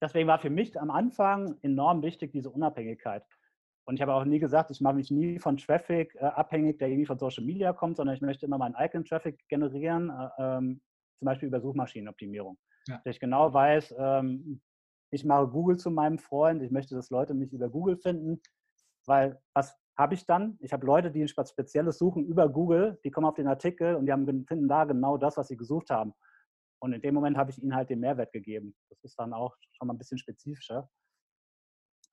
deswegen war für mich am Anfang enorm wichtig diese Unabhängigkeit. Und ich habe auch nie gesagt, ich mache mich nie von Traffic äh, abhängig, der irgendwie von Social Media kommt, sondern ich möchte immer meinen eigenen Traffic generieren, äh, ähm, zum Beispiel über Suchmaschinenoptimierung. Ja. Dass ich genau weiß, ähm, ich mache Google zu meinem Freund, ich möchte, dass Leute mich über Google finden, weil was habe ich dann? Ich habe Leute, die ein spezielles suchen über Google, die kommen auf den Artikel und die haben, finden da genau das, was sie gesucht haben. Und in dem Moment habe ich ihnen halt den Mehrwert gegeben. Das ist dann auch schon mal ein bisschen spezifischer.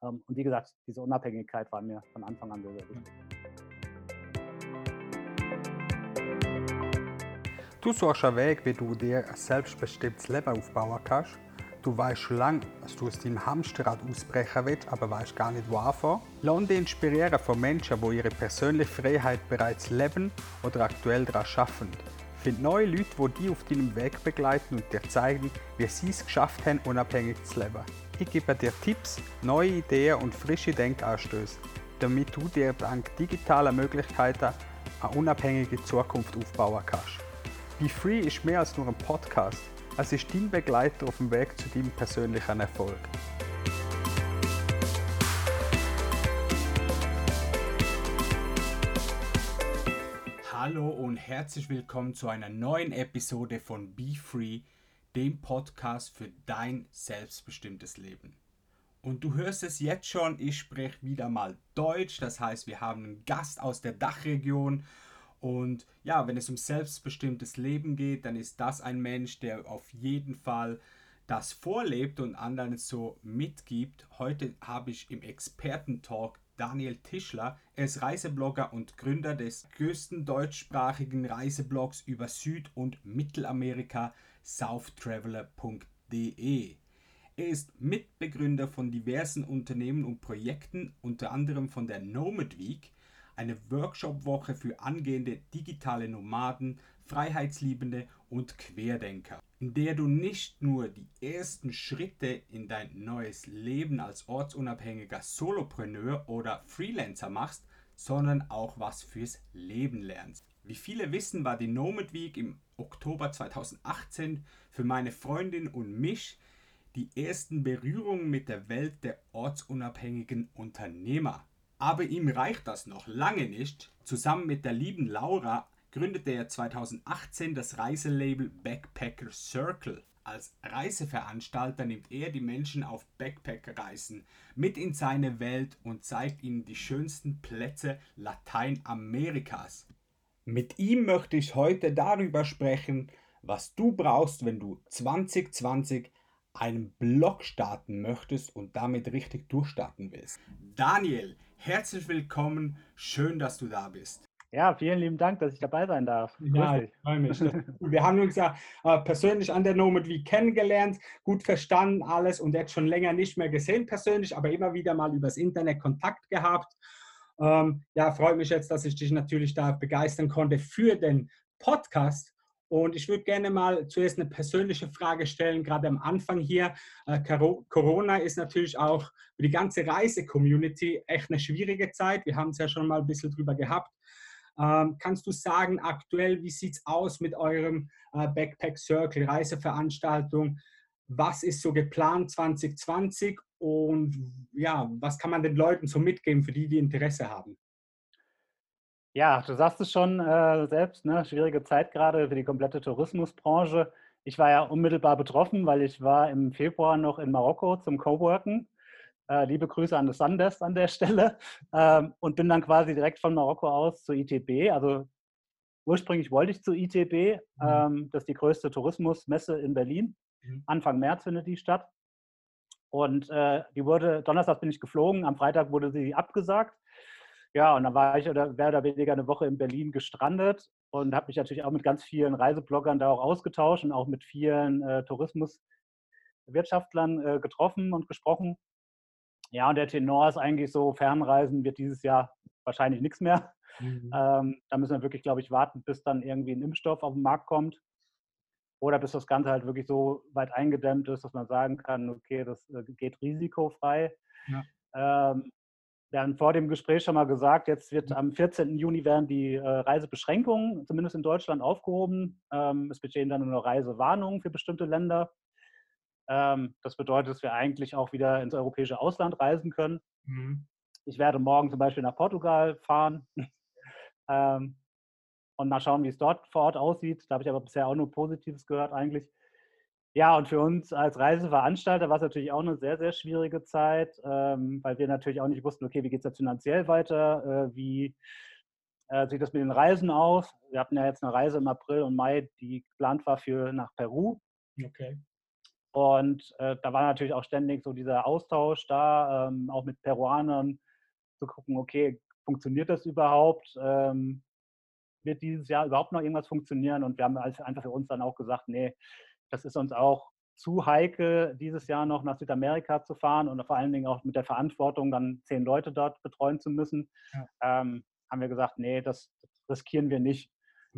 Ähm, und wie gesagt, diese Unabhängigkeit war mir von Anfang an sehr, sehr wichtig. Du suchst einen Weg, wie du dir ein selbstbestimmtes Leben aufbauen kannst. Du weißt schon lange, dass du aus deinem Hamsterrad ausbrechen willst, aber weißt gar nicht, wo anfangen. Lass dich inspirieren von Menschen, die ihre persönliche Freiheit bereits leben oder aktuell daran arbeiten. Find neue Leute, die dich auf deinem Weg begleiten und dir zeigen, wie sie es geschafft haben, unabhängig zu leben. Ich gebe dir Tipps, neue Ideen und frische Denkanstöße, damit du dir dank digitaler Möglichkeiten eine unabhängige Zukunft aufbauen kannst. Be Free ist mehr als nur ein Podcast. Es ist dein Begleiter auf dem Weg zu deinem persönlichen Erfolg. Hallo und herzlich willkommen zu einer neuen Episode von Be Free dem Podcast für dein selbstbestimmtes Leben. Und du hörst es jetzt schon, ich spreche wieder mal Deutsch, das heißt, wir haben einen Gast aus der Dachregion. Und ja, wenn es um selbstbestimmtes Leben geht, dann ist das ein Mensch, der auf jeden Fall das vorlebt und anderen so mitgibt. Heute habe ich im Expertentalk Daniel Tischler. Er ist Reiseblogger und Gründer des größten deutschsprachigen Reiseblogs über Süd- und Mittelamerika, southtraveler.de. Er ist Mitbegründer von diversen Unternehmen und Projekten, unter anderem von der Nomad Week, eine Workshop-Woche für angehende digitale Nomaden, Freiheitsliebende und Querdenker, in der du nicht nur die ersten Schritte in dein neues Leben als ortsunabhängiger Solopreneur oder Freelancer machst, sondern auch was fürs Leben lernst. Wie viele wissen, war die Nomad Week im Oktober 2018 für meine Freundin und mich die ersten Berührungen mit der Welt der ortsunabhängigen Unternehmer. Aber ihm reicht das noch lange nicht. Zusammen mit der lieben Laura gründete er 2018 das Reiselabel Backpacker Circle. Als Reiseveranstalter nimmt er die Menschen auf Backpacker-Reisen mit in seine Welt und zeigt ihnen die schönsten Plätze Lateinamerikas. Mit ihm möchte ich heute darüber sprechen, was du brauchst, wenn du 2020 einen Blog starten möchtest und damit richtig durchstarten willst. Daniel, herzlich willkommen. Schön, dass du da bist. Ja, vielen lieben Dank, dass ich dabei sein darf. Ja, ich freue mich. Wir haben uns ja äh, persönlich an der Nomad wie kennengelernt, gut verstanden alles und jetzt schon länger nicht mehr gesehen persönlich, aber immer wieder mal übers Internet Kontakt gehabt. Ähm, ja, freut mich jetzt, dass ich dich natürlich da begeistern konnte für den Podcast. Und ich würde gerne mal zuerst eine persönliche Frage stellen, gerade am Anfang hier. Äh, Corona ist natürlich auch für die ganze Reise-Community echt eine schwierige Zeit. Wir haben es ja schon mal ein bisschen drüber gehabt. Ähm, kannst du sagen, aktuell, wie sieht es aus mit eurem äh, Backpack Circle Reiseveranstaltung? Was ist so geplant 2020 und ja, was kann man den Leuten so mitgeben, für die, die Interesse haben? Ja, du sagst es schon äh, selbst, ne? schwierige Zeit gerade für die komplette Tourismusbranche. Ich war ja unmittelbar betroffen, weil ich war im Februar noch in Marokko zum Coworken. Äh, liebe Grüße an das Sundest an der Stelle. Ähm, und bin dann quasi direkt von Marokko aus zur ITB. Also ursprünglich wollte ich zur ITB. Mhm. Ähm, das ist die größte Tourismusmesse in Berlin. Mhm. Anfang März findet die statt. Und äh, die wurde, Donnerstag bin ich geflogen, am Freitag wurde sie abgesagt. Ja, und dann war ich oder mehr oder weniger eine Woche in Berlin gestrandet und habe mich natürlich auch mit ganz vielen Reisebloggern da auch ausgetauscht und auch mit vielen äh, Tourismuswirtschaftlern äh, getroffen und gesprochen. Ja, und der Tenor ist eigentlich so, Fernreisen wird dieses Jahr wahrscheinlich nichts mehr. Mhm. Ähm, da müssen wir wirklich, glaube ich, warten, bis dann irgendwie ein Impfstoff auf den Markt kommt oder bis das Ganze halt wirklich so weit eingedämmt ist, dass man sagen kann, okay, das äh, geht risikofrei. Ja. Ähm, wir haben vor dem Gespräch schon mal gesagt, jetzt wird mhm. am 14. Juni werden die äh, Reisebeschränkungen, zumindest in Deutschland, aufgehoben. Ähm, es bestehen dann nur Reisewarnungen für bestimmte Länder. Ähm, das bedeutet, dass wir eigentlich auch wieder ins europäische Ausland reisen können. Mhm. Ich werde morgen zum Beispiel nach Portugal fahren ähm, und mal schauen, wie es dort vor Ort aussieht. Da habe ich aber bisher auch nur Positives gehört eigentlich. Ja, und für uns als Reiseveranstalter war es natürlich auch eine sehr, sehr schwierige Zeit, ähm, weil wir natürlich auch nicht wussten, okay, wie geht es jetzt finanziell weiter, äh, wie äh, sieht das mit den Reisen aus. Wir hatten ja jetzt eine Reise im April und Mai, die geplant war für nach Peru. Okay. Und äh, da war natürlich auch ständig so dieser Austausch da, ähm, auch mit Peruanern, zu gucken, okay, funktioniert das überhaupt? Ähm, wird dieses Jahr überhaupt noch irgendwas funktionieren? Und wir haben einfach für uns dann auch gesagt, nee, das ist uns auch zu heikel, dieses Jahr noch nach Südamerika zu fahren und vor allen Dingen auch mit der Verantwortung, dann zehn Leute dort betreuen zu müssen. Ja. Ähm, haben wir gesagt, nee, das riskieren wir nicht.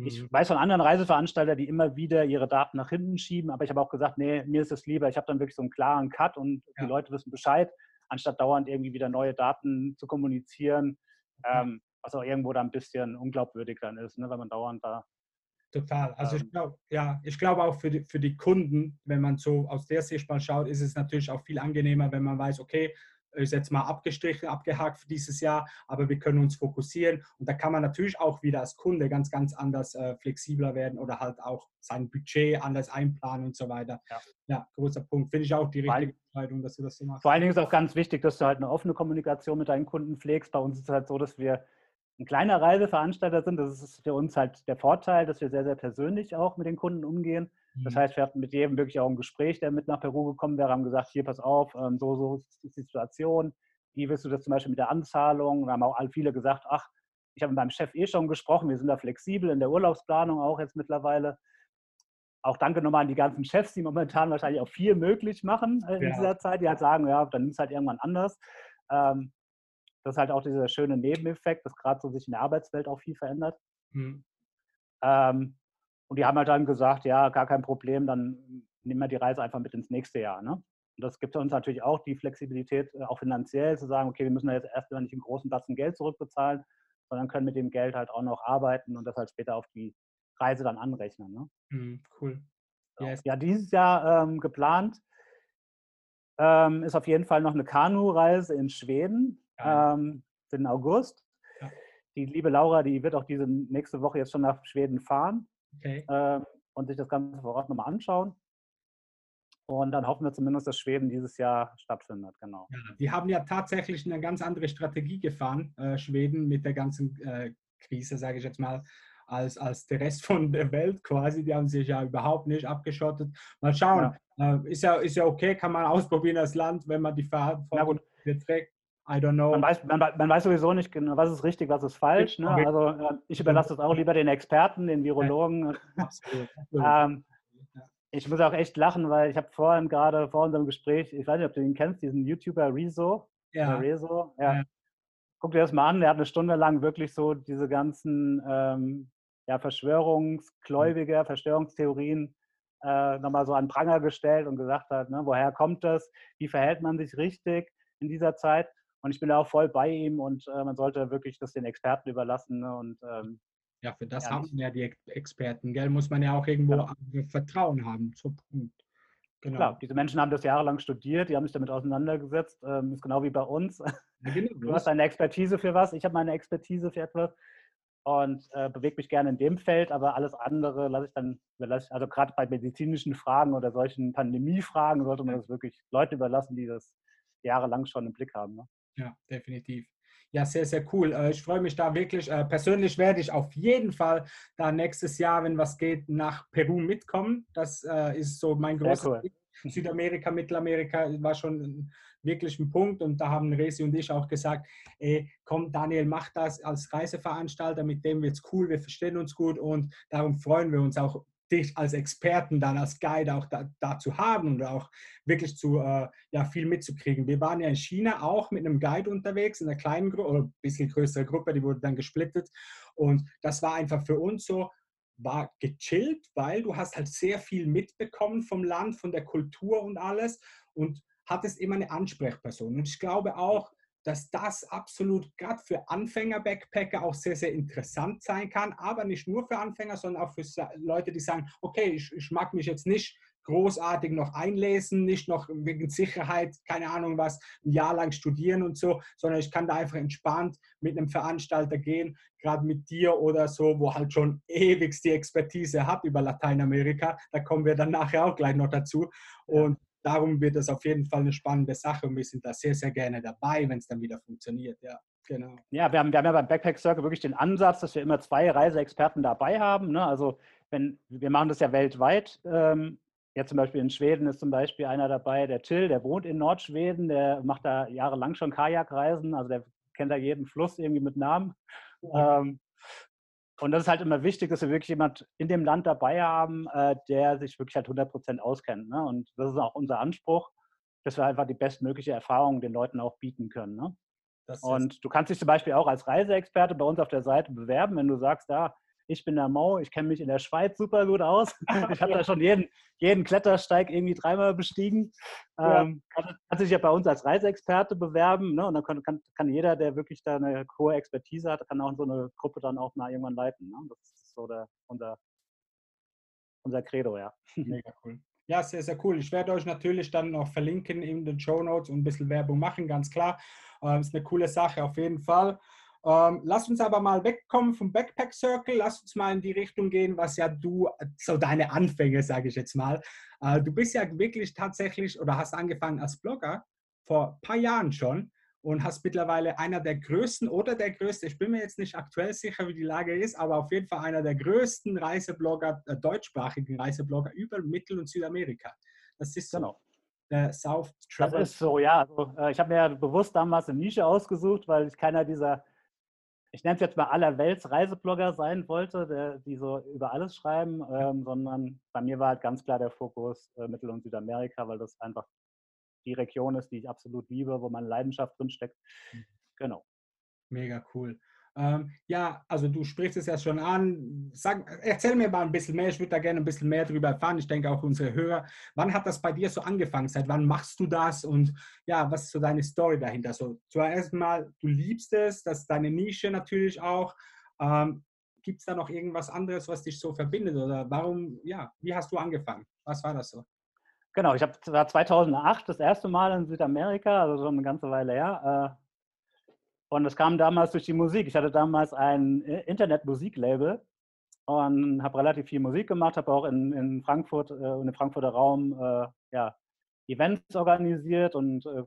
Ich mhm. weiß von anderen Reiseveranstaltern, die immer wieder ihre Daten nach hinten schieben, aber ich habe auch gesagt, nee, mir ist es lieber, ich habe dann wirklich so einen klaren Cut und ja. die Leute wissen Bescheid, anstatt dauernd irgendwie wieder neue Daten zu kommunizieren, ähm, was auch irgendwo dann ein bisschen unglaubwürdig dann ist, ne, wenn man dauernd da. Total. Also ähm, ich glaube, ja, ich glaube auch für die, für die Kunden, wenn man so aus der Sicht mal schaut, ist es natürlich auch viel angenehmer, wenn man weiß, okay, ist jetzt mal abgestrichen, abgehakt für dieses Jahr, aber wir können uns fokussieren und da kann man natürlich auch wieder als Kunde ganz, ganz anders äh, flexibler werden oder halt auch sein Budget anders einplanen und so weiter. Ja, ja großer Punkt. Finde ich auch die richtige Entscheidung, dass du das so machst. Vor allen Dingen ist auch ganz wichtig, dass du halt eine offene Kommunikation mit deinen Kunden pflegst. Bei uns ist es halt so, dass wir ein kleiner Reiseveranstalter sind. Das ist für uns halt der Vorteil, dass wir sehr, sehr persönlich auch mit den Kunden umgehen. Das mhm. heißt, wir hatten mit jedem wirklich auch ein Gespräch, der mit nach Peru gekommen wäre, haben gesagt, hier, pass auf, ähm, so, so ist die Situation. Wie willst du das zum Beispiel mit der Anzahlung? Und haben auch viele gesagt, ach, ich habe mit meinem Chef eh schon gesprochen, wir sind da flexibel in der Urlaubsplanung auch jetzt mittlerweile. Auch danke nochmal an die ganzen Chefs, die momentan wahrscheinlich auch viel möglich machen äh, in ja. dieser Zeit, die halt sagen, ja, dann nimm es halt irgendwann anders. Ähm, das ist halt auch dieser schöne Nebeneffekt, dass gerade so sich in der Arbeitswelt auch viel verändert. Mhm. Ähm, und die haben halt dann gesagt, ja, gar kein Problem, dann nehmen wir die Reise einfach mit ins nächste Jahr. Ne? Und das gibt uns natürlich auch die Flexibilität, äh, auch finanziell zu sagen, okay, wir müssen jetzt erstmal nicht einen großen Batzen Geld zurückbezahlen, sondern können mit dem Geld halt auch noch arbeiten und das halt später auf die Reise dann anrechnen. Ne? Mhm, cool. Yes. Ja, dieses Jahr ähm, geplant ähm, ist auf jeden Fall noch eine Kanu-Reise in Schweden ähm, im August. Ja. Die liebe Laura, die wird auch diese nächste Woche jetzt schon nach Schweden fahren okay. äh, und sich das Ganze vor Ort nochmal anschauen. Und dann hoffen wir zumindest, dass Schweden dieses Jahr stattfindet, genau. Ja, die haben ja tatsächlich eine ganz andere Strategie gefahren, äh, Schweden mit der ganzen äh, Krise, sage ich jetzt mal, als, als der Rest von der Welt quasi. Die haben sich ja überhaupt nicht abgeschottet. Mal schauen. Ja. Äh, ist, ja, ist ja okay, kann man ausprobieren das Land, wenn man die Verantwortung trägt. I don't know. Man weiß, man, man, weiß sowieso nicht genau, was ist richtig, was ist falsch. Ne? Also ich überlasse das auch lieber den Experten, den Virologen. Ähm, ich muss auch echt lachen, weil ich habe vorhin gerade vor unserem Gespräch, ich weiß nicht, ob du ihn kennst, diesen YouTuber Rezo. Ja. Rezo. Ja. ja. Guck dir das mal an, der hat eine Stunde lang wirklich so diese ganzen ähm, ja, Verschwörungsgläubiger, Verschwörungstheorien äh, nochmal so an Pranger gestellt und gesagt hat, ne, woher kommt das, wie verhält man sich richtig in dieser Zeit. Und ich bin da auch voll bei ihm und äh, man sollte wirklich das den Experten überlassen. Ne? Und, ähm, ja, für das ja, haben ja die Experten, gell? Muss man ja auch irgendwo ja. Vertrauen haben. So, genau. Klar, diese Menschen haben das jahrelang studiert, die haben sich damit auseinandergesetzt. Ähm, ist genau wie bei uns. Ja, genau. Du hast deine Expertise für was, ich habe meine Expertise für etwas und äh, bewege mich gerne in dem Feld, aber alles andere lasse ich dann, also gerade bei medizinischen Fragen oder solchen Pandemiefragen sollte man das wirklich Leute überlassen, die das jahrelang schon im Blick haben. Ne? Ja, definitiv. Ja, sehr, sehr cool. Äh, ich freue mich da wirklich. Äh, persönlich werde ich auf jeden Fall da nächstes Jahr, wenn was geht, nach Peru mitkommen. Das äh, ist so mein großer cool. Südamerika, Mittelamerika war schon wirklich ein Punkt und da haben Resi und ich auch gesagt, ey, komm Daniel, mach das als Reiseveranstalter, mit dem wird es cool, wir verstehen uns gut und darum freuen wir uns auch dich als Experten dann als Guide auch da, da zu haben und auch wirklich zu äh, ja, viel mitzukriegen. Wir waren ja in China auch mit einem Guide unterwegs, in einer kleinen Gruppe oder ein bisschen größere Gruppe, die wurde dann gesplittet. Und das war einfach für uns so, war gechillt, weil du hast halt sehr viel mitbekommen vom Land, von der Kultur und alles und hattest immer eine Ansprechperson. Und ich glaube auch, dass das absolut gerade für Anfänger-Backpacker auch sehr, sehr interessant sein kann, aber nicht nur für Anfänger, sondern auch für Leute, die sagen, okay, ich, ich mag mich jetzt nicht großartig noch einlesen, nicht noch wegen Sicherheit, keine Ahnung was, ein Jahr lang studieren und so, sondern ich kann da einfach entspannt mit einem Veranstalter gehen, gerade mit dir oder so, wo halt schon ewig die Expertise hat über Lateinamerika. Da kommen wir dann nachher auch gleich noch dazu. Und darum wird das auf jeden Fall eine spannende Sache und wir sind da sehr, sehr gerne dabei, wenn es dann wieder funktioniert. Ja. Genau. Ja, wir haben, wir haben ja beim Backpack Circle wirklich den Ansatz, dass wir immer zwei Reiseexperten dabei haben. Ne? Also wenn wir machen das ja weltweit. Ähm, Jetzt zum Beispiel in Schweden ist zum Beispiel einer dabei, der Till, der wohnt in Nordschweden, der macht da jahrelang schon Kajakreisen, also der kennt da jeden Fluss irgendwie mit Namen. Ja. Ähm, und das ist halt immer wichtig, dass wir wirklich jemand in dem Land dabei haben, äh, der sich wirklich halt 100 Prozent auskennt. Ne? Und das ist auch unser Anspruch, dass wir einfach die bestmögliche Erfahrung den Leuten auch bieten können. Ne? Und du kannst dich zum Beispiel auch als Reiseexperte bei uns auf der Seite bewerben, wenn du sagst, da, ich bin der Mau, ich kenne mich in der Schweiz super gut aus. Ich habe da schon jeden, jeden Klettersteig irgendwie dreimal bestiegen. Ja. Ähm, kann, kann, sich ja bei uns als Reiseexperte bewerben. Ne? Und dann kann, kann, kann, jeder, der wirklich da eine hohe Expertise hat, kann auch so eine Gruppe dann auch mal irgendwann leiten. Ne? Das ist so der, unser, unser Credo, ja. Mega cool. Ja, sehr, sehr cool. Ich werde euch natürlich dann noch verlinken in den Show Notes und ein bisschen Werbung machen, ganz klar. Ähm, ist eine coole Sache auf jeden Fall. Ähm, lass uns aber mal wegkommen vom Backpack Circle. Lass uns mal in die Richtung gehen, was ja du, so deine Anfänge, sage ich jetzt mal. Äh, du bist ja wirklich tatsächlich oder hast angefangen als Blogger vor ein paar Jahren schon und hast mittlerweile einer der größten oder der größte, ich bin mir jetzt nicht aktuell sicher, wie die Lage ist, aber auf jeden Fall einer der größten Reiseblogger, äh, deutschsprachigen Reiseblogger über Mittel- und Südamerika. Das ist so. Genau. Der South Travel. Das ist so, ja. Also, äh, ich habe mir ja bewusst damals eine Nische ausgesucht, weil ich keiner dieser ich nenne es jetzt mal allerwelts Reiseblogger sein wollte, der, die so über alles schreiben, ähm, sondern bei mir war halt ganz klar der Fokus äh, Mittel- und Südamerika, weil das einfach die Region ist, die ich absolut liebe, wo meine Leidenschaft drinsteckt. Mhm. Genau. Mega cool. Ähm, ja, also du sprichst es ja schon an. Sag, erzähl mir mal ein bisschen mehr. Ich würde da gerne ein bisschen mehr darüber erfahren. Ich denke auch unsere Hörer. Wann hat das bei dir so angefangen? Seit wann machst du das? Und ja, was ist so deine Story dahinter? So, zuerst mal, du liebst es, das ist deine Nische natürlich auch. Ähm, Gibt es da noch irgendwas anderes, was dich so verbindet? Oder warum, ja, wie hast du angefangen? Was war das so? Genau, ich habe 2008 das erste Mal in Südamerika, also schon eine ganze Weile her, äh, und es kam damals durch die Musik. Ich hatte damals ein Internet-Musiklabel und habe relativ viel Musik gemacht, habe auch in, in Frankfurt, äh, in dem Frankfurter Raum äh, ja, Events organisiert und äh,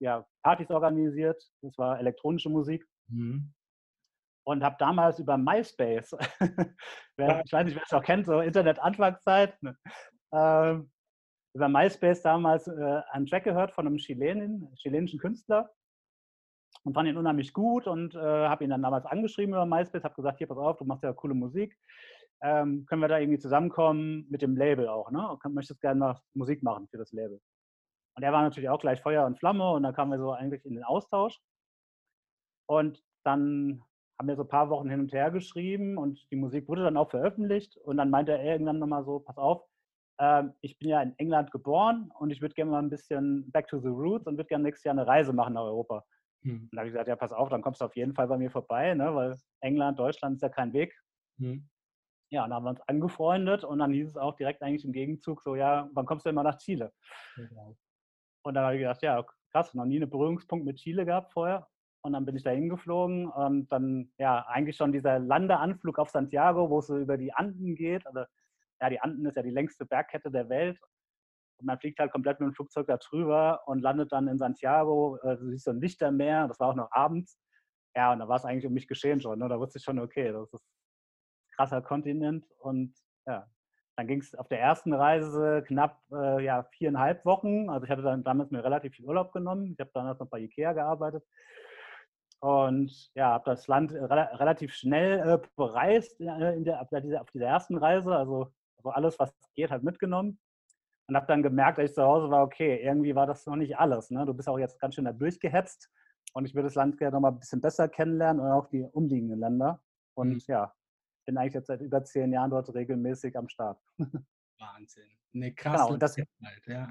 ja, Partys organisiert. Das war elektronische Musik. Mhm. Und habe damals über MySpace, ich weiß nicht, wer es auch kennt, so Internet-Anfangszeit, ne? ähm, über MySpace damals äh, einen Track gehört von einem Chilenin, chilenischen Künstler und fand ihn unheimlich gut und äh, habe ihn dann damals angeschrieben über MySpace, habe gesagt, hier, pass auf, du machst ja coole Musik, ähm, können wir da irgendwie zusammenkommen mit dem Label auch, ne? Möchtest gerne mal Musik machen für das Label. Und er war natürlich auch gleich Feuer und Flamme und dann kamen wir so eigentlich in den Austausch. Und dann haben wir so ein paar Wochen hin und her geschrieben und die Musik wurde dann auch veröffentlicht und dann meinte er irgendwann nochmal so, pass auf, ähm, ich bin ja in England geboren und ich würde gerne mal ein bisschen back to the roots und würde gerne nächstes Jahr eine Reise machen nach Europa. Hm. Und da habe ich gesagt, ja, pass auf, dann kommst du auf jeden Fall bei mir vorbei, ne? weil England, Deutschland ist ja kein Weg. Hm. Ja, und dann haben wir uns angefreundet und dann hieß es auch direkt eigentlich im Gegenzug so, ja, wann kommst du denn mal nach Chile? Genau. Und dann habe ich gedacht, ja, krass, noch nie einen Berührungspunkt mit Chile gehabt vorher. Und dann bin ich da hingeflogen und dann, ja, eigentlich schon dieser Landeanflug auf Santiago, wo es so über die Anden geht. Also, ja, die Anden ist ja die längste Bergkette der Welt. Man fliegt halt komplett mit dem Flugzeug da drüber und landet dann in Santiago. Äh, du siehst so ein Lichtermeer, das war auch noch abends. Ja, und da war es eigentlich um mich geschehen schon. Ne? Da wusste ich schon, okay, das ist ein krasser Kontinent. Und ja, dann ging es auf der ersten Reise knapp äh, ja, viereinhalb Wochen. Also ich hatte dann damals mir relativ viel Urlaub genommen. Ich habe damals noch bei Ikea gearbeitet. Und ja, habe das Land re relativ schnell äh, bereist äh, in der, auf, dieser, auf dieser ersten Reise. Also, also alles, was geht, halt mitgenommen und habe dann gemerkt, als ich zu Hause war, okay, irgendwie war das noch nicht alles. Ne? Du bist auch jetzt ganz schön da durchgehetzt und ich würde das Land gerne noch mal ein bisschen besser kennenlernen und auch die umliegenden Länder. Und mhm. ja, bin eigentlich jetzt seit über zehn Jahren dort regelmäßig am Start. Wahnsinn. Eine krasse genau, das, Zeit, ja.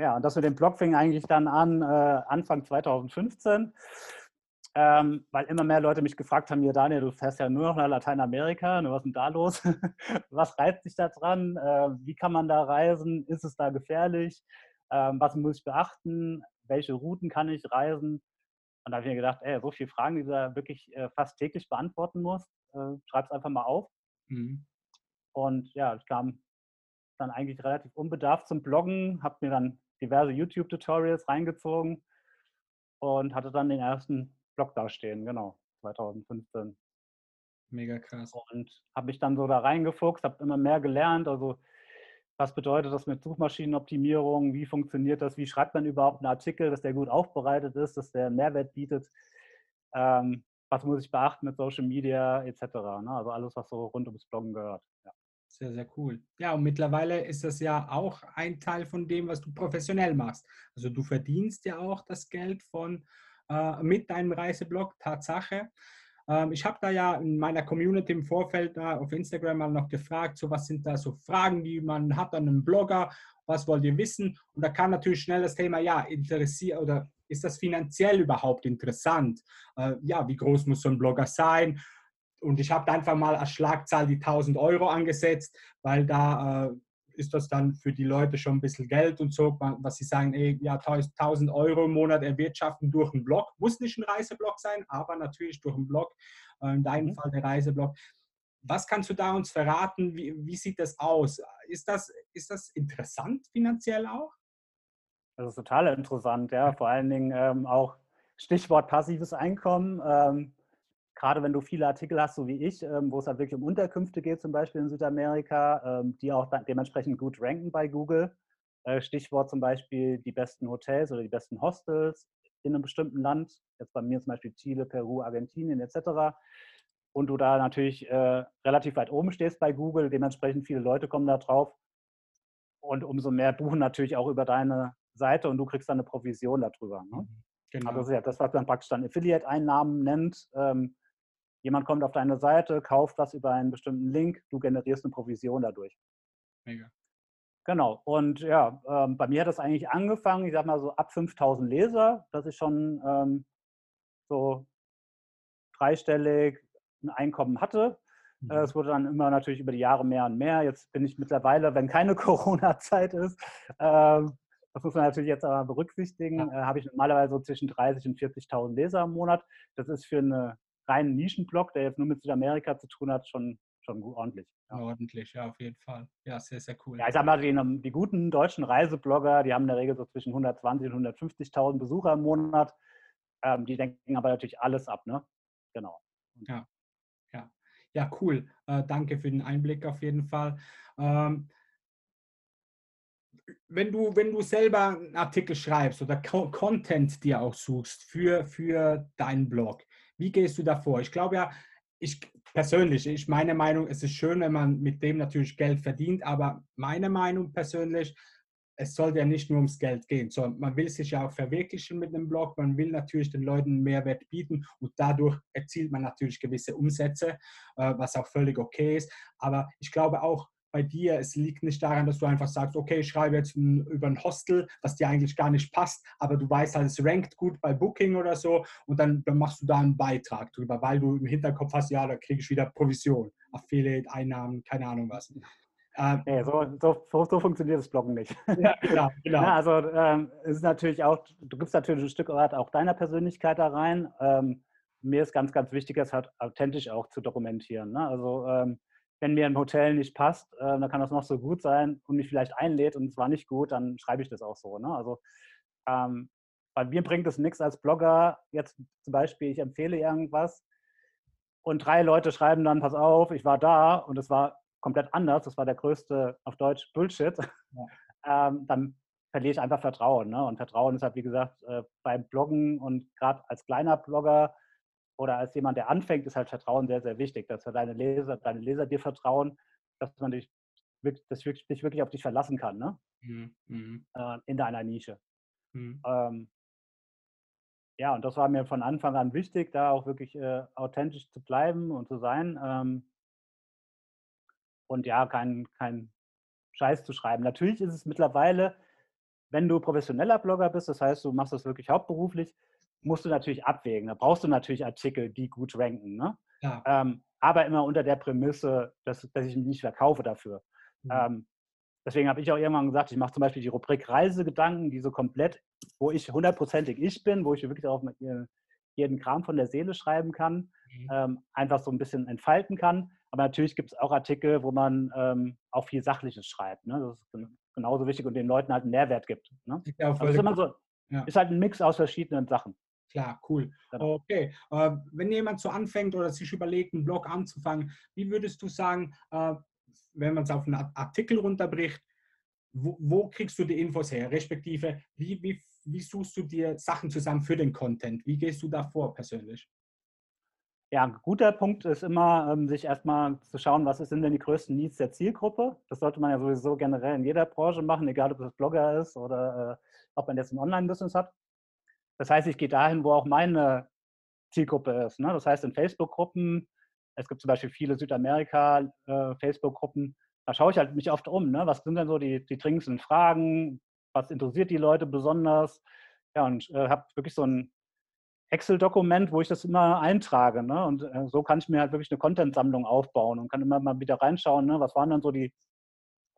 Ja, und das mit dem Blog fing eigentlich dann an, äh, Anfang 2015. ähm, weil immer mehr Leute mich gefragt haben, hier Daniel, du fährst ja nur noch nach Lateinamerika, was ist denn da los? was reizt dich da dran? Äh, wie kann man da reisen? Ist es da gefährlich? Ähm, was muss ich beachten? Welche Routen kann ich reisen? Und da habe ich mir gedacht, ey, so viele Fragen, die du da wirklich äh, fast täglich beantworten musst, äh, schreib es einfach mal auf. Mhm. Und ja, ich kam dann eigentlich relativ unbedarft zum Bloggen, habe mir dann diverse YouTube-Tutorials reingezogen und hatte dann den ersten Blog dastehen, genau, 2015. Mega krass. Und habe mich dann so da reingefuchst, habe immer mehr gelernt, also was bedeutet das mit Suchmaschinenoptimierung, wie funktioniert das, wie schreibt man überhaupt einen Artikel, dass der gut aufbereitet ist, dass der Mehrwert bietet, ähm, was muss ich beachten mit Social Media etc. Ne? Also alles, was so rund ums Bloggen gehört. Ja. Sehr, sehr cool. Ja, und mittlerweile ist das ja auch ein Teil von dem, was du professionell machst. Also du verdienst ja auch das Geld von äh, mit deinem Reiseblog, Tatsache. Ähm, ich habe da ja in meiner Community im Vorfeld da auf Instagram mal noch gefragt, so was sind da so Fragen, die man hat an einem Blogger, was wollt ihr wissen? Und da kam natürlich schnell das Thema, ja, interessiert oder ist das finanziell überhaupt interessant? Äh, ja, wie groß muss so ein Blogger sein? Und ich habe einfach mal als Schlagzahl die 1000 Euro angesetzt, weil da äh, ist das dann für die Leute schon ein bisschen Geld und so, was sie sagen, ey, ja, 1000 Euro im Monat erwirtschaften durch einen Blog. Muss nicht ein Reiseblog sein, aber natürlich durch einen Blog, äh, in deinem mhm. Fall der Reiseblog. Was kannst du da uns verraten? Wie, wie sieht das aus? Ist das, ist das interessant finanziell auch? Das ist total interessant, ja. Vor allen Dingen ähm, auch Stichwort passives Einkommen. Ähm, gerade wenn du viele Artikel hast, so wie ich, ähm, wo es halt wirklich um Unterkünfte geht, zum Beispiel in Südamerika, ähm, die auch dementsprechend gut ranken bei Google. Äh, Stichwort zum Beispiel die besten Hotels oder die besten Hostels in einem bestimmten Land, jetzt bei mir zum Beispiel Chile, Peru, Argentinien etc. Und du da natürlich äh, relativ weit oben stehst bei Google, dementsprechend viele Leute kommen da drauf. Und umso mehr buchen natürlich auch über deine Seite und du kriegst dann eine Provision darüber. Ne? Mhm, genau. Also das ist ja das, was man praktisch dann Affiliate-Einnahmen nennt. Ähm, Jemand kommt auf deine Seite, kauft was über einen bestimmten Link, du generierst eine Provision dadurch. Mega. Genau. Und ja, ähm, bei mir hat das eigentlich angefangen, ich sag mal so ab 5000 Leser, dass ich schon ähm, so dreistellig ein Einkommen hatte. Mhm. Äh, es wurde dann immer natürlich über die Jahre mehr und mehr. Jetzt bin ich mittlerweile, wenn keine Corona-Zeit ist, äh, das muss man natürlich jetzt aber berücksichtigen, äh, habe ich normalerweise so zwischen 30.000 und 40.000 Leser im Monat. Das ist für eine reinen Nischenblock, der jetzt nur mit Südamerika zu tun hat, schon, schon ordentlich. Ja. Ordentlich, ja, auf jeden Fall. Ja, sehr, sehr cool. Ja, ich sag mal, die, die guten deutschen Reiseblogger, die haben in der Regel so zwischen 120.000 und 150.000 Besucher im Monat. Ähm, die denken aber natürlich alles ab, ne? Genau. Ja, ja. Ja, cool. Äh, danke für den Einblick auf jeden Fall. Ähm, wenn du, wenn du selber einen Artikel schreibst oder Content dir auch suchst für, für deinen Blog, wie gehst du davor? Ich glaube ja, ich persönlich, ich meine Meinung, es ist schön, wenn man mit dem natürlich Geld verdient, aber meine Meinung persönlich, es sollte ja nicht nur ums Geld gehen, sondern man will sich ja auch verwirklichen mit einem Blog, man will natürlich den Leuten Mehrwert bieten und dadurch erzielt man natürlich gewisse Umsätze, äh, was auch völlig okay ist. Aber ich glaube auch, bei dir, es liegt nicht daran, dass du einfach sagst, okay, ich schreibe jetzt ein, über ein Hostel, was dir eigentlich gar nicht passt, aber du weißt halt, es rankt gut bei Booking oder so und dann, dann machst du da einen Beitrag drüber, weil du im Hinterkopf hast, ja, da kriege ich wieder Provision, Affiliate, Einnahmen, keine Ahnung was. Ähm, ja, so, so, so, funktioniert das Bloggen nicht. Ja, genau. genau. Ja, also ähm, es ist natürlich auch, du gibst natürlich ein Stück weit auch deiner Persönlichkeit da rein. Ähm, mir ist ganz, ganz wichtig, das halt authentisch auch zu dokumentieren. Ne? Also ähm, wenn mir ein Hotel nicht passt, äh, dann kann das noch so gut sein und mich vielleicht einlädt und es war nicht gut, dann schreibe ich das auch so. Ne? Also ähm, bei mir bringt es nichts als Blogger, jetzt zum Beispiel, ich empfehle irgendwas und drei Leute schreiben dann, pass auf, ich war da und es war komplett anders, das war der größte, auf Deutsch, Bullshit, ja. ähm, dann verliere ich einfach Vertrauen. Ne? Und Vertrauen ist halt, wie gesagt, äh, beim Bloggen und gerade als kleiner Blogger oder als jemand, der anfängt, ist halt Vertrauen sehr, sehr wichtig, dass deine Leser, deine Leser dir vertrauen, dass man dich, dass dich wirklich auf dich verlassen kann, ne? Mhm. mhm. Äh, in deiner Nische. Mhm. Ähm, ja, und das war mir von Anfang an wichtig, da auch wirklich äh, authentisch zu bleiben und zu sein. Ähm, und ja, kein, kein Scheiß zu schreiben. Natürlich ist es mittlerweile, wenn du professioneller Blogger bist, das heißt, du machst das wirklich hauptberuflich, musst du natürlich abwägen. Da brauchst du natürlich Artikel, die gut ranken. Ne? Ja. Ähm, aber immer unter der Prämisse, dass, dass ich mich nicht verkaufe dafür. Mhm. Ähm, deswegen habe ich auch irgendwann gesagt, ich mache zum Beispiel die Rubrik Reisegedanken, die so komplett, wo ich hundertprozentig ich bin, wo ich wirklich auch jeden Kram von der Seele schreiben kann, Mhm. ähm, einfach so ein bisschen entfalten kann. Aber natürlich gibt es auch Artikel, wo man ähm, auch viel Sachliches schreibt. Ne? Das ist gen- genauso wichtig und den Leuten halt einen Mehrwert gibt. Ne? Ja Also ist immer so, Ja. ist halt ein Mix aus verschiedenen Sachen. Klar, cool. Genau. Okay. Äh, wenn jemand so anfängt oder sich überlegt, einen Blog anzufangen, wie würdest du sagen, äh, wenn man es auf einen Art- Artikel runterbricht, wo, wo kriegst du die Infos her? Respektive, wie, wie, wie suchst du dir Sachen zusammen für den Content? Wie gehst du da vor persönlich? Ja, ein guter Punkt ist immer, ähm, sich erstmal zu schauen, was sind denn die größten Needs der Zielgruppe. Das sollte man ja sowieso generell in jeder Branche machen, egal ob es Blogger ist oder äh, ob man jetzt ein Online-Business hat. Das heißt, ich gehe dahin, wo auch meine Zielgruppe ist. Ne? Das heißt, in Facebook-Gruppen, es gibt zum Beispiel viele Südamerika-Facebook-Gruppen, da schaue ich halt mich oft um. Ne? Was sind denn so die, die dringendsten Fragen? Was interessiert die Leute besonders? Ja, und äh, habe wirklich so ein Excel-Dokument, wo ich das immer eintrage. Ne? Und äh, so kann ich mir halt wirklich eine Content-Sammlung aufbauen und kann immer mal wieder reinschauen, ne? was waren dann so die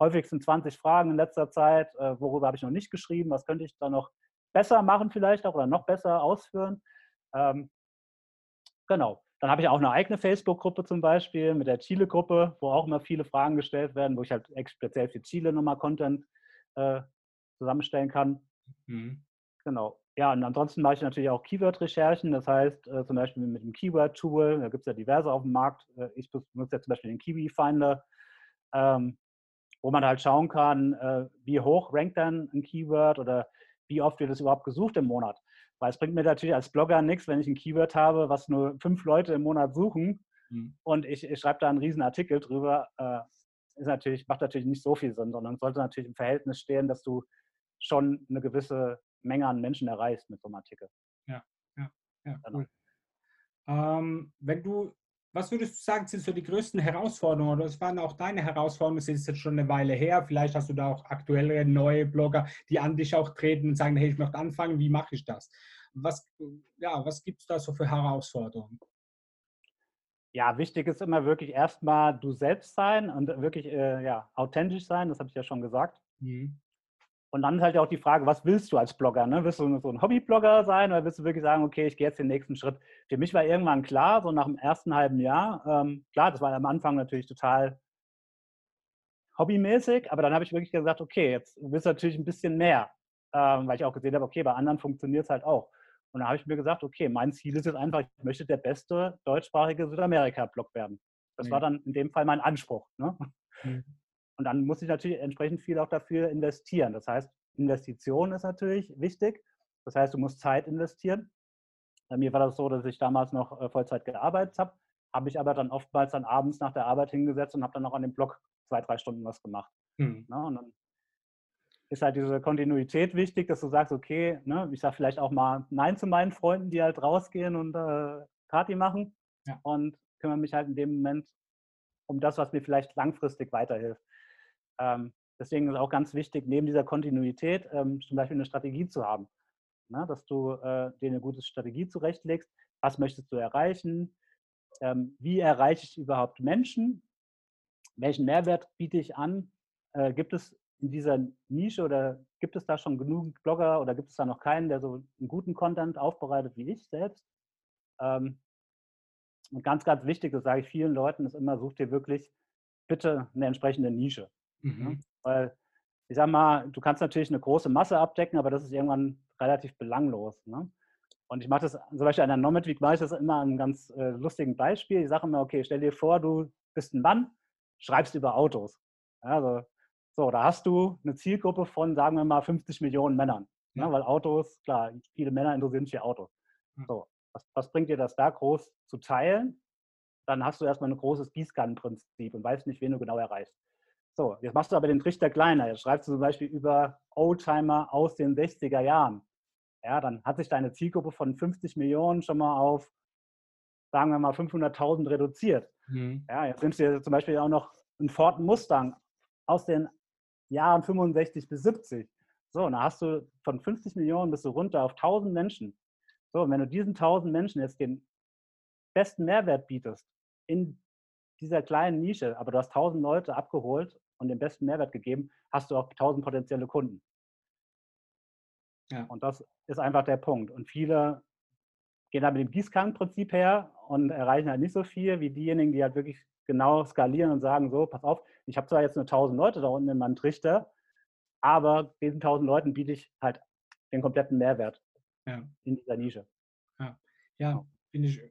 häufigsten 20 Fragen in letzter Zeit, äh, worüber habe ich noch nicht geschrieben, was könnte ich da noch besser machen vielleicht auch oder noch besser ausführen. Ähm, genau. Dann habe ich auch eine eigene Facebook-Gruppe zum Beispiel mit der Chile-Gruppe, wo auch immer viele Fragen gestellt werden, wo ich halt speziell für Chile nochmal Content äh, zusammenstellen kann. Mhm. Genau. Ja, und ansonsten mache ich natürlich auch Keyword-Recherchen. Das heißt, äh, zum Beispiel mit dem Keyword-Tool, da gibt es ja diverse auf dem Markt. Äh, ich benutze ja zum Beispiel den Kiwi-Finder, ähm, wo man halt schauen kann, äh, wie hoch rankt dann ein Keyword oder wie oft wird es überhaupt gesucht im Monat. Weil es bringt mir natürlich als Blogger nichts, wenn ich ein Keyword habe, was nur fünf Leute im Monat suchen Mhm. und ich, ich schreibe da einen riesen Artikel drüber. Äh, ist natürlich, macht natürlich nicht so viel Sinn, sondern sollte natürlich im Verhältnis stehen, dass du schon eine gewisse Menge an Menschen erreichst mit so einem Artikel. Ja, Genau. cool. Ähm, wenn du, was würdest du sagen, sind so die größten Herausforderungen oder es waren auch deine Herausforderungen, es ist jetzt schon eine Weile her, vielleicht hast du da auch aktuellere neue Blogger, die an dich auch treten und sagen, hey, ich möchte anfangen, wie mache ich das? Was, ja, was gibt es da so für Herausforderungen? Ja, wichtig ist immer wirklich erstmal du selbst sein und wirklich äh, ja, authentisch sein, das habe ich ja schon gesagt. Mhm. Und dann ist halt auch die Frage, was willst du als Blogger? Ne? Willst du so ein Hobbyblogger sein oder willst du wirklich sagen, okay, ich gehe jetzt den nächsten Schritt? Für mich war irgendwann klar, so nach dem ersten halben Jahr, ähm, klar, das war am Anfang natürlich total hobbymäßig, aber dann habe ich wirklich gesagt, okay, jetzt willst du natürlich ein bisschen mehr, ähm, weil ich auch gesehen habe, okay, bei anderen funktioniert es halt auch. Und dann habe ich mir gesagt, okay, mein Ziel ist jetzt einfach, ich möchte der beste deutschsprachige Südamerika-Blog werden. Das war Ja. dann in dem Fall mein Anspruch. Ne? Mhm. Und dann muss ich natürlich entsprechend viel auch dafür investieren. Das heißt, Investition ist natürlich wichtig. Das heißt, du musst Zeit investieren. Bei mir war das so, dass ich damals noch äh, Vollzeit gearbeitet habe, habe ich aber dann oftmals dann abends nach der Arbeit hingesetzt und habe dann noch an dem Blog zwei, drei Stunden was gemacht. Mhm. Ne? Und dann ist halt diese Kontinuität wichtig, dass du sagst, okay, ne, ich sage vielleicht auch mal Nein zu meinen Freunden, die halt rausgehen und äh, Party machen Ja. und kümmere mich halt in dem Moment um das, was mir vielleicht langfristig weiterhilft. Ähm, deswegen ist auch ganz wichtig, neben dieser Kontinuität ähm, zum Beispiel eine Strategie zu haben. Ne? Dass du äh, dir eine gute Strategie zurechtlegst. Was möchtest du erreichen? Ähm, wie erreiche ich überhaupt Menschen? Welchen Mehrwert biete ich an? Äh, gibt es in dieser Nische oder gibt es da schon genug Blogger oder gibt es da noch keinen, der so einen guten Content aufbereitet wie ich selbst? Ähm, und ganz, ganz wichtig, das sage ich vielen Leuten, ist immer, such dir wirklich bitte eine entsprechende Nische. Mhm. Weil ich sag mal, du kannst natürlich eine große Masse abdecken, aber das ist irgendwann relativ belanglos. Ne? Und ich mache das zum Beispiel an der Nomad Week, mache ich das immer an einem ganz äh, lustigen Beispiel. Ich sage immer, okay, stell dir vor, du bist ein Mann, schreibst über Autos. Ja, also, so, da hast du eine Zielgruppe von, sagen wir mal, 50 Millionen Männern. Ja. Ne? Weil Autos, klar, viele Männer interessieren sich für Autos. Ja. So, was, was bringt dir das da groß zu teilen? Dann hast du erstmal ein großes Gießkannenprinzip und weißt nicht, wen du genau erreichst. So, jetzt machst du aber den Trichter kleiner. Jetzt schreibst du zum Beispiel über Oldtimer aus den 60er Jahren. Ja, dann hat sich deine Zielgruppe von 50 Millionen schon mal auf, sagen wir mal, 500.000 reduziert. Mhm. Ja, jetzt nimmst du dir zum Beispiel auch noch einen Ford Mustang aus den Jahren 65 bis 70. So, und dann hast du von 50 Millionen bist du runter auf 1000 Menschen. So, und wenn du diesen 1000 Menschen jetzt den besten Mehrwert bietest in dieser kleinen Nische, aber du hast 1000 Leute abgeholt und den besten Mehrwert gegeben, hast du auch 1000 potenzielle Kunden. Ja. Und das ist einfach der Punkt. Und viele gehen da mit dem Gießkannenprinzip her und erreichen halt nicht so viel wie diejenigen, die halt wirklich genau skalieren und sagen, so, pass auf, ich habe zwar jetzt nur 1000 Leute da unten in meinem Trichter, aber diesen 1000 Leuten biete ich halt den kompletten Mehrwert ja. in dieser Nische. Ja, ja finde ich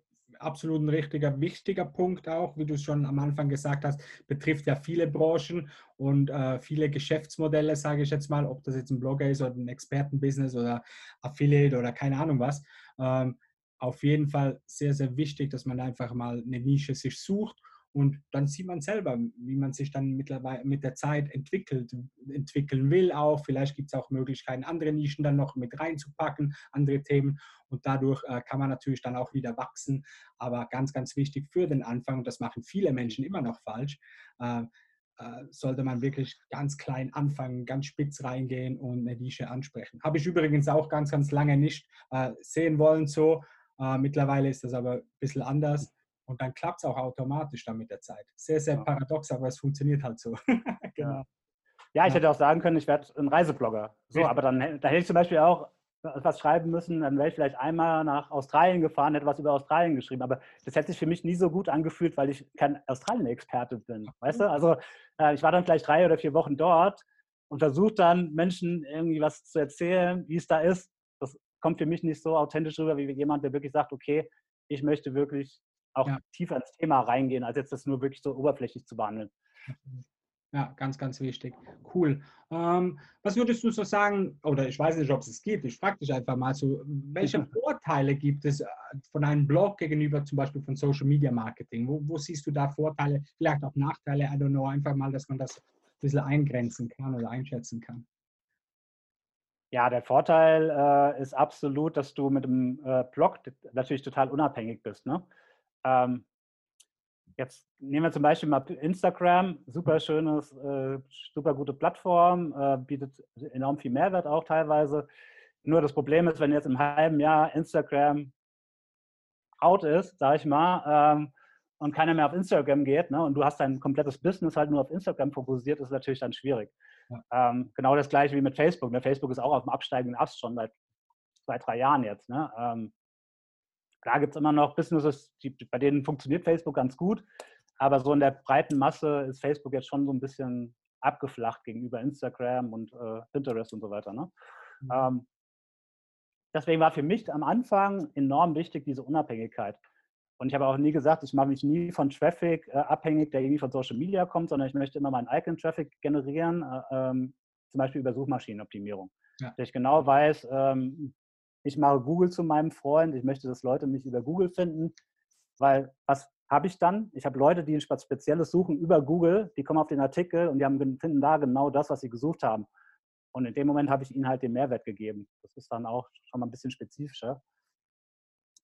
absolut ein richtiger, wichtiger Punkt auch, wie du schon am Anfang gesagt hast, betrifft ja viele Branchen und äh, viele Geschäftsmodelle, sage ich jetzt mal, ob das jetzt ein Blogger ist oder ein Expertenbusiness oder Affiliate oder keine Ahnung was. Ähm, auf jeden Fall sehr, sehr wichtig, dass man einfach mal eine Nische sich sucht und dann sieht man selber, wie man sich dann mittlerweile mit der Zeit entwickelt, entwickeln will auch. Vielleicht gibt es auch Möglichkeiten, andere Nischen dann noch mit reinzupacken, andere Themen. Und dadurch äh, kann man natürlich dann auch wieder wachsen. Aber ganz, ganz wichtig für den Anfang, das machen viele Menschen immer noch falsch, äh, äh, sollte man wirklich ganz klein anfangen, ganz spitz reingehen und eine Nische ansprechen. Habe ich übrigens auch ganz, ganz lange nicht äh, sehen wollen so. Äh, mittlerweile ist das aber ein bisschen anders. Und dann klappt es auch automatisch dann mit der Zeit. Sehr, sehr ja. paradox, aber es funktioniert halt so. genau. Ja, ich hätte auch sagen können, ich werde ein Reiseblogger. So, aber dann, dann hätte ich zum Beispiel auch was schreiben müssen, dann wäre ich vielleicht einmal nach Australien gefahren, hätte was über Australien geschrieben. Aber das hätte sich für mich nie so gut angefühlt, weil ich kein Australien-Experte bin. Weißt du? Also äh, ich war dann vielleicht drei oder vier Wochen dort und versuche dann Menschen irgendwie was zu erzählen, wie es da ist. Das kommt für mich nicht so authentisch rüber, wie jemand, der wirklich sagt, okay, ich möchte wirklich auch ja. tiefer ins Thema reingehen, als jetzt das nur wirklich so oberflächlich zu behandeln. Ja, ganz, ganz wichtig. Cool. Ähm, was würdest du so sagen, oder ich weiß nicht, ob es es gibt, ich frage dich einfach mal so, welche Vorteile gibt es äh, von einem Blog gegenüber zum Beispiel von Social Media Marketing? Wo, wo siehst du da Vorteile, vielleicht auch Nachteile? I don't know, einfach mal, dass man das ein bisschen eingrenzen kann oder einschätzen kann. Ja, der Vorteil äh, ist absolut, dass du mit dem äh, Blog natürlich total unabhängig bist. Ne? Ähm, jetzt nehmen wir zum Beispiel mal Instagram, super schönes, äh, super gute Plattform, äh, bietet enorm viel Mehrwert auch teilweise. Nur das Problem ist, wenn jetzt im halben Jahr Instagram out ist, sage ich mal, ähm, und keiner mehr auf Instagram geht, ne, und du hast dein komplettes Business halt nur auf Instagram fokussiert, ist natürlich dann schwierig. Ja. Ähm, genau das gleiche wie mit Facebook. Ne? Facebook ist auch auf dem absteigenden Ast schon seit zwei, drei Jahren jetzt. Ne? Ähm, Klar gibt es immer noch Businesses, die, bei denen funktioniert Facebook ganz gut, aber so in der breiten Masse ist Facebook jetzt schon so ein bisschen abgeflacht gegenüber Instagram und äh, Pinterest und so weiter. Ne? Mhm. Ähm, deswegen war für mich am Anfang enorm wichtig diese Unabhängigkeit. Und ich habe auch nie gesagt, ich mache mich nie von Traffic äh, abhängig, der irgendwie von Social Media kommt, sondern ich möchte immer meinen eigenen Traffic generieren, äh, ähm, zum Beispiel über Suchmaschinenoptimierung. Ja. Dass ich genau weiß, ähm, ich mache Google zu meinem Freund, ich möchte, dass Leute mich über Google finden, weil was habe ich dann? Ich habe Leute, die ein spezielles suchen über Google, die kommen auf den Artikel und die haben, finden da genau das, was sie gesucht haben. Und in dem Moment habe ich ihnen halt den Mehrwert gegeben. Das ist dann auch schon mal ein bisschen spezifischer.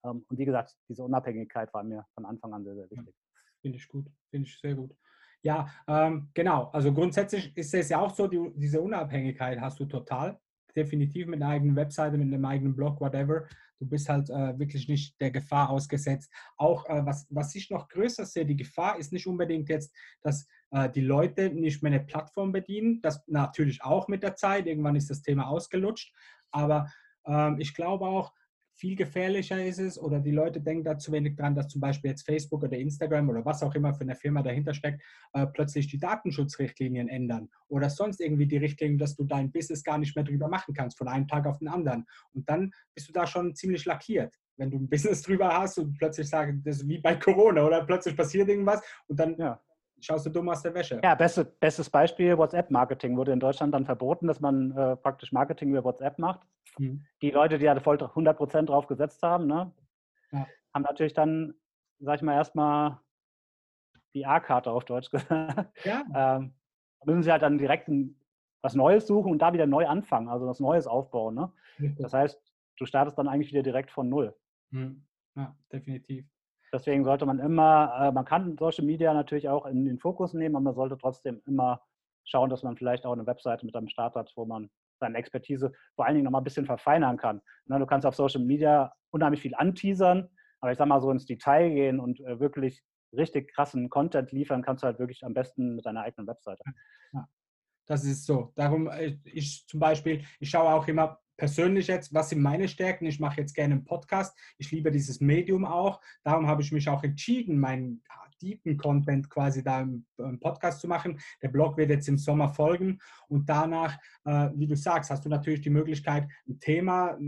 Ähm, und wie gesagt, diese Unabhängigkeit war mir von Anfang an sehr, sehr wichtig. Finde ich gut, finde ich sehr gut. Ja, ähm, genau. Also grundsätzlich ist es ja auch so, die, diese Unabhängigkeit hast du total definitiv mit einer eigenen Webseite, mit einem eigenen Blog, whatever. Du bist halt äh, wirklich nicht der Gefahr ausgesetzt. Auch äh, was, was ich noch größer sehe, die Gefahr ist nicht unbedingt jetzt, dass äh, die Leute nicht mehr eine Plattform bedienen. Das natürlich auch mit der Zeit. Irgendwann ist das Thema ausgelutscht. Aber ähm, ich glaube auch, viel gefährlicher ist es oder die Leute denken da zu wenig dran, dass zum Beispiel jetzt Facebook oder Instagram oder was auch immer für eine Firma dahinter steckt, äh, plötzlich die Datenschutzrichtlinien ändern oder sonst irgendwie die Richtlinien, dass du dein Business gar nicht mehr drüber machen kannst von einem Tag auf den anderen. Und dann bist du da schon ziemlich lackiert. Wenn du ein Business drüber hast und plötzlich sagst, das ist wie bei Corona oder plötzlich passiert irgendwas und dann ja schaust du dumm aus der Wäsche. Ja, beste, bestes Beispiel, WhatsApp-Marketing wurde in Deutschland dann verboten, dass man äh, praktisch Marketing über WhatsApp macht. Mhm. Die Leute, die ja voll 100 Prozent drauf gesetzt haben, ne, ja. haben natürlich dann, sag ich mal, erstmal die A-Karte auf Deutsch gesagt. Ja. ähm, müssen sie halt dann direkt ein, was Neues suchen und da wieder neu anfangen, also was Neues aufbauen. Ne? Das heißt, du startest dann eigentlich wieder direkt von Null. Mhm. Ja, definitiv. Deswegen sollte man immer, äh, man kann Social Media natürlich auch in den Fokus nehmen, aber man sollte trotzdem immer schauen, dass man vielleicht auch eine Webseite mit einem Start hat, wo man seine Expertise vor allen Dingen noch mal ein bisschen verfeinern kann. Ne, du kannst auf Social Media unheimlich viel anteasern, aber ich sag mal so ins Detail gehen und äh, wirklich richtig krassen Content liefern, kannst du halt wirklich am besten mit deiner eigenen Webseite. Ja, das ist so. Darum, äh, ich zum Beispiel, ich schaue auch immer persönlich jetzt, was sind meine Stärken? Ich mache jetzt gerne einen Podcast. Ich liebe dieses Medium auch. Darum habe ich mich auch entschieden, meinen deepen Content quasi da im, Podcast zu machen. Der Blog wird jetzt im Sommer folgen und danach, äh, wie du sagst, hast du natürlich die Möglichkeit, ein Thema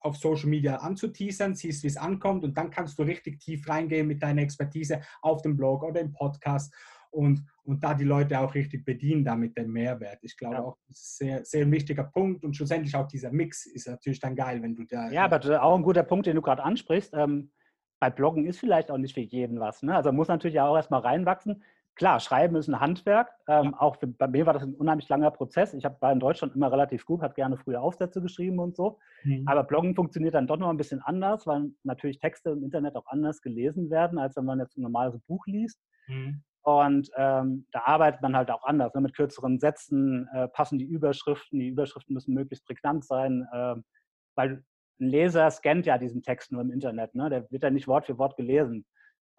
auf Social Media anzuteasern, siehst, wie es ankommt und dann kannst du richtig tief reingehen mit deiner Expertise auf dem Blog oder im Podcast und, und da die Leute auch richtig bedienen damit den Mehrwert. Ich glaube ja. auch, das ist ein sehr, sehr wichtiger Punkt und schlussendlich auch dieser Mix ist natürlich dann geil, wenn du da... Ja, aber auch ein guter Punkt, den du gerade ansprichst. Ähm, bei Bloggen ist vielleicht auch nicht für jeden was. Ne? Also muss natürlich auch erstmal reinwachsen. Klar, Schreiben ist ein Handwerk. Ähm, ja. Auch für, bei mir war das ein unheimlich langer Prozess. Ich hab, war in Deutschland immer relativ gut, habe gerne frühe Aufsätze geschrieben und so. Mhm. Aber Bloggen funktioniert dann doch noch ein bisschen anders, weil natürlich Texte im Internet auch anders gelesen werden, als wenn man jetzt ein normales Buch liest. Mhm. Und ähm, da arbeitet man halt auch anders, ne? mit kürzeren Sätzen, äh, passen die Überschriften, die Überschriften müssen möglichst prägnant sein, äh, weil ein Leser scannt ja diesen Text nur im Internet, ne? der wird ja nicht Wort für Wort gelesen.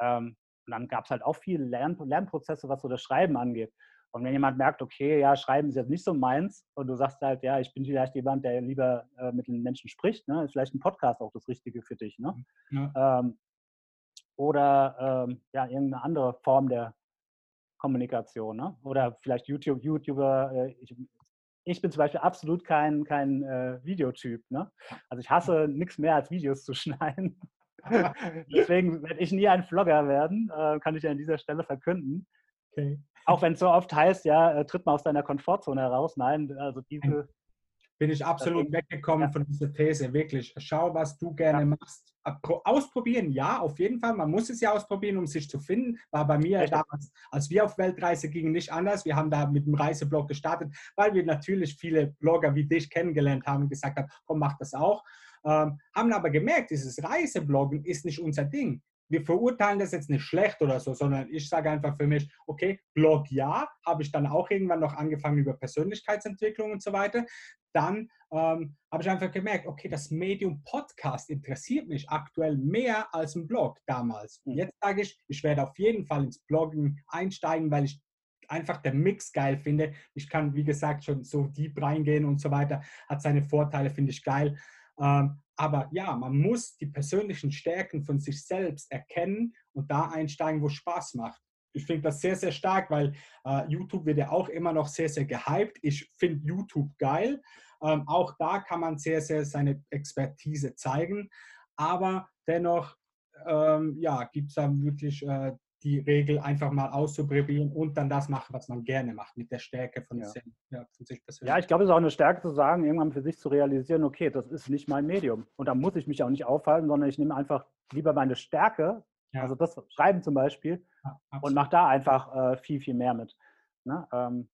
Ähm, und dann gab es halt auch viele Lern Lernprozesse, was so das Schreiben angeht. Und wenn jemand merkt, okay, ja, Schreiben ist jetzt nicht so meins, und du sagst halt, ja, ich bin vielleicht jemand, der lieber äh, mit den Menschen spricht, ne? ist vielleicht ein Podcast auch das Richtige für dich. Ne? Ja. Ähm, oder ähm, ja, irgendeine andere Form der Kommunikation. Ne? Oder vielleicht YouTube, YouTuber. Äh, ich, ich, bin zum Beispiel absolut kein, kein äh, Videotyp. Ne? Also ich hasse nichts mehr als Videos zu schneiden. Deswegen werde ich nie ein Vlogger werden, äh, kann ich ja an dieser Stelle verkünden. Okay. Auch wenn es so oft heißt, ja, äh, tritt mal aus deiner Komfortzone heraus. Nein, also diese bin ich absolut das, weggekommen ja. von dieser These, wirklich. Schau, was du gerne ja. machst. Ausprobieren, ja, auf jeden Fall. Man muss es ja ausprobieren, um sich zu finden. War bei mir Richtig. damals, als wir auf Weltreise gingen, nicht anders. Wir haben da mit dem Reiseblog gestartet, weil wir natürlich viele Blogger wie dich kennengelernt haben und gesagt haben, komm, mach das auch. Ähm, haben aber gemerkt, dieses Reisebloggen ist nicht unser Ding wir verurteilen das jetzt nicht schlecht oder so, sondern ich sage einfach für mich, okay, Blog ja, habe ich dann auch irgendwann noch angefangen über Persönlichkeitsentwicklung und so weiter. Dann ähm, habe ich einfach gemerkt, okay, das Medium Podcast interessiert mich aktuell mehr als ein Blog damals. Mhm. Jetzt sage ich, ich werde auf jeden Fall ins Bloggen einsteigen, weil ich einfach den Mix geil finde. Ich kann, wie gesagt, schon so deep reingehen und so weiter. Hat seine Vorteile, finde ich geil. Ähm, aber ja, man muss die persönlichen Stärken von sich selbst erkennen und da einsteigen, wo Spaß macht. Ich finde das sehr, sehr stark, weil äh, YouTube wird ja auch immer noch sehr, sehr gehypt. Ich finde YouTube geil. Ähm, auch da kann man sehr, sehr seine Expertise zeigen. Aber dennoch ähm, ja, gibt es dann wirklich äh, die Regel einfach mal auszuprobieren und dann das machen, was man gerne macht, mit der Stärke von, ja. Sich, ja, von sich persönlich. Ja, ich glaube, es ist auch eine Stärke zu sagen, irgendwann für sich zu realisieren, okay, das ist nicht mein Medium. Und da muss ich mich auch nicht aufhalten, sondern ich nehme einfach lieber meine Stärke, ja. also das Schreiben zum Beispiel, und mache da einfach äh, viel, viel mehr mit. Ne? Ähm,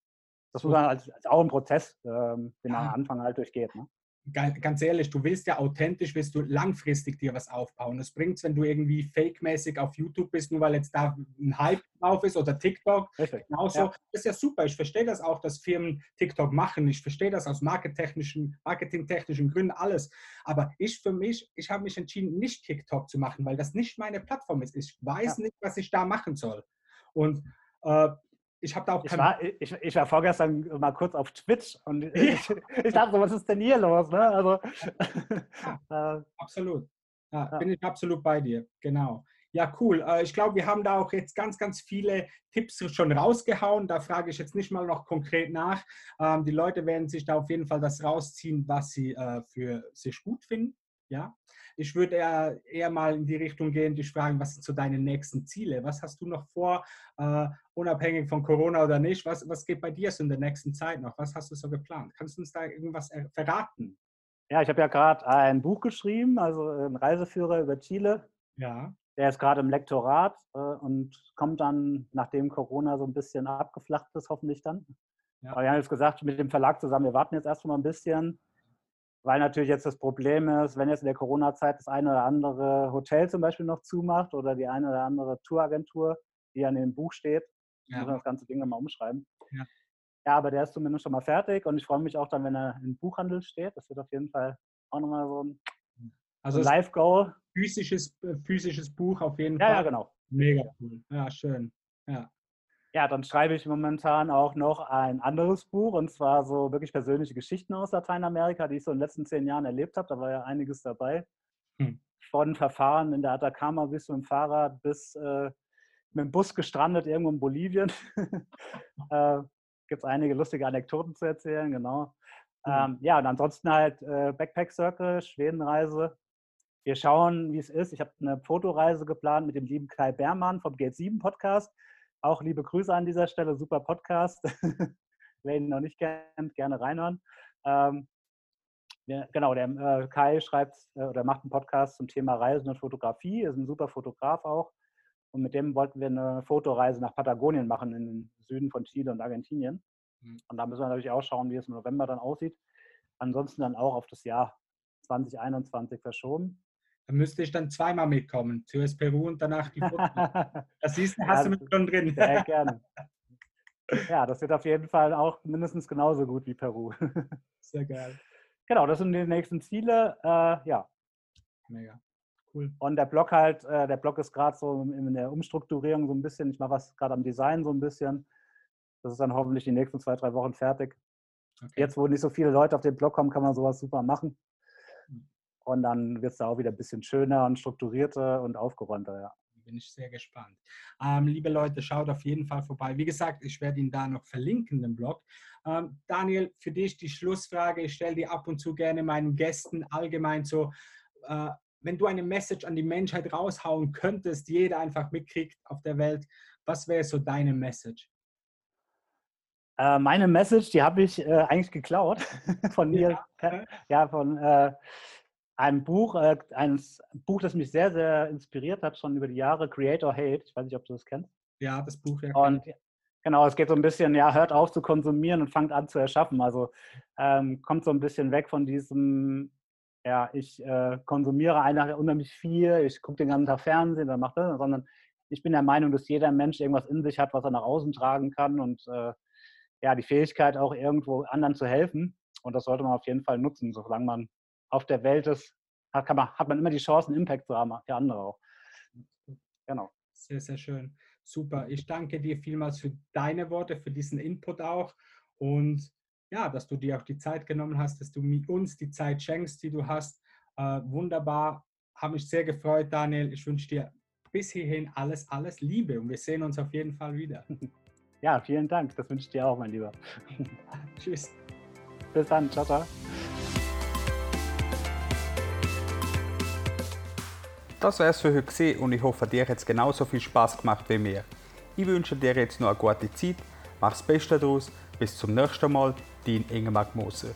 das muss man als, als, auch ein Prozess, ähm, den man am Anfang halt durchgeht. Ne? Ganz ehrlich, du willst ja authentisch, willst du langfristig dir was aufbauen. Es bringt wenn du irgendwie fake-mäßig auf YouTube bist, nur weil jetzt da ein Hype drauf ist oder TikTok. Richtig. Genauso. Ja. Das ist ja super. Ich verstehe das auch, dass Firmen TikTok machen. Ich verstehe das aus marketingtechnischen, marketingtechnischen Gründen alles. Aber ich für mich, ich habe mich entschieden, nicht TikTok zu machen, weil das nicht meine Plattform ist. Ich weiß ja. nicht, was ich da machen soll. Und äh, ich habe da auch ich war, ich, ich, war vorgestern mal kurz auf Twitch und ich, ich dachte so, was ist denn hier los? Ne? Also, ja, äh, absolut. Ja, ja. Bin ich absolut bei dir, genau. Ja, cool. Äh, ich glaube, wir haben da auch jetzt ganz, ganz viele Tipps schon rausgehauen. Da frage ich jetzt nicht mal noch konkret nach. Ähm, die Leute werden sich da auf jeden Fall das rausziehen, was sie äh, für sich gut finden. Ja, ich würde eher, eher mal in die Richtung gehen, dich fragen, was sind so deine nächsten Ziele? Was hast du noch vor, uh, unabhängig von Corona oder nicht? Was, was geht bei dir so in der nächsten Zeit noch? Was hast du so geplant? Kannst du uns da irgendwas verraten? Ja, ich habe ja gerade ein Buch geschrieben, also ein Reiseführer über Chile. Ja. Der ist gerade im Lektorat äh, und kommt dann, nachdem Corona so ein bisschen abgeflacht ist, hoffentlich dann. Ja. Aber wir haben jetzt gesagt, mit dem Verlag zusammen, wir warten jetzt erstmal ein bisschen, weil natürlich jetzt das Problem ist, wenn jetzt in der Corona-Zeit das eine oder andere Hotel zum Beispiel noch zumacht oder die eine oder andere Touragentur, die an dem Buch steht, ja. muss man das ganze Ding nochmal umschreiben. Ja. ja, aber der ist zumindest schon mal fertig und ich freue mich auch dann, wenn er im Buchhandel steht. Das wird auf jeden Fall auch nochmal so ein, also Live-Goal. Physisches, äh, physisches Buch auf jeden ja, Fall. Ja, genau. Mega cool. Ja, schön. Ja. Ja, dann schreibe ich momentan auch noch ein anderes Buch und zwar so wirklich persönliche Geschichten aus Lateinamerika, die ich so in den letzten zehn Jahren erlebt habe. Da war ja einiges dabei. Hm. Von Verfahren in der Atacama bis dem Fahrrad bis äh, mit dem Bus gestrandet irgendwo in Bolivien. äh, Gibt es einige lustige Anekdoten zu erzählen, genau. Mhm. Ähm, ja, und ansonsten halt äh, Backpack Circle, Schwedenreise. Wir schauen, wie es ist. Ich habe eine Fotoreise geplant mit dem lieben Kai Bermann vom Gate 7 Podcast. Auch liebe Grüße an dieser Stelle, super Podcast. Wer ihn noch nicht kennt, gerne reinhören. Ähm, ja, genau, der äh, Kai schreibt äh, oder macht einen Podcast zum Thema Reisen und Fotografie, ist ein super Fotograf auch. Und mit dem wollten wir eine Fotoreise nach Patagonien machen, in den Süden von Chile und Argentinien. Mhm. Und da müssen wir natürlich auch schauen, wie es im November dann aussieht. Ansonsten dann auch auf das Jahr 2021 verschoben. Da müsste ich dann zweimal mitkommen. Zuerst Peru und danach die Fotos. das siehst du, hast ja, du mit schon drin. Sehr gerne. Ja, das wird auf jeden Fall auch mindestens genauso gut wie Peru. Sehr geil. Genau, das sind die nächsten Ziele. Äh, ja. Mega. Cool. Und der Blog halt, äh, der Blog ist gerade so in der Umstrukturierung so ein bisschen. Ich mache was gerade am Design so ein bisschen. Das ist dann hoffentlich die nächsten zwei, drei Wochen fertig. Okay. Jetzt, wo nicht so viele Leute auf den Blog kommen, kann man sowas super machen. Hm. Und dann wird es da auch wieder ein bisschen schöner und strukturierter und aufgeräumter, ja. Bin ich sehr gespannt. Ähm, liebe Leute, schaut auf jeden Fall vorbei. Wie gesagt, ich werde ihn da noch verlinken, den Blog. Ähm, Daniel, für dich die Schlussfrage. Ich stelle die ab und zu gerne meinen Gästen allgemein so. Äh, wenn du eine Message an die Menschheit raushauen könntest, die jeder einfach mitkriegt auf der Welt, was wäre so deine Message? Äh, meine Message, die habe ich äh, eigentlich geklaut von mir, ja, ja von äh, einem Buch, äh, ein Buch, das mich sehr, sehr inspiriert hat, schon über die Jahre, Creator Hate. Ich weiß nicht, ob du das kennst. Ja, das Buch, ja. Und genau, es geht so ein bisschen, ja, hört auf zu konsumieren und fangt an zu erschaffen. Also ähm, kommt so ein bisschen weg von diesem ja, ich äh, konsumiere einfach unheimlich viel, ich gucke den ganzen Tag Fernsehen, dann macht das, sondern ich bin der Meinung, dass jeder Mensch irgendwas in sich hat, was er nach außen tragen kann und äh, ja, die Fähigkeit auch irgendwo anderen zu helfen. Und das sollte man auf jeden Fall nutzen, solange man auf der Welt ist, hat, man, hat man immer die Chance, einen Impact zu haben, für andere auch. Genau. Sehr, sehr schön. Super. Ich danke dir vielmals für deine Worte, für diesen Input auch. Und ja, dass du dir auch die Zeit genommen hast, dass du mit uns die Zeit schenkst, die du hast. Äh, wunderbar, habe mich sehr gefreut, Daniel. Ich wünsche dir bis hierhin alles, alles Liebe und wir sehen uns auf jeden Fall wieder. Ja, vielen Dank. Das wünsche ich dir auch, mein Lieber. Tschüss. Bis dann. Ciao, ciao. Das wär's für heute und ich hoffe, dir hat es genauso viel Spaß gemacht wie mir. Ich wünsche dir jetzt noch eine gute Zeit, mach's Beste daraus, bis zum nächsten Mal, dein Ingemar Moser.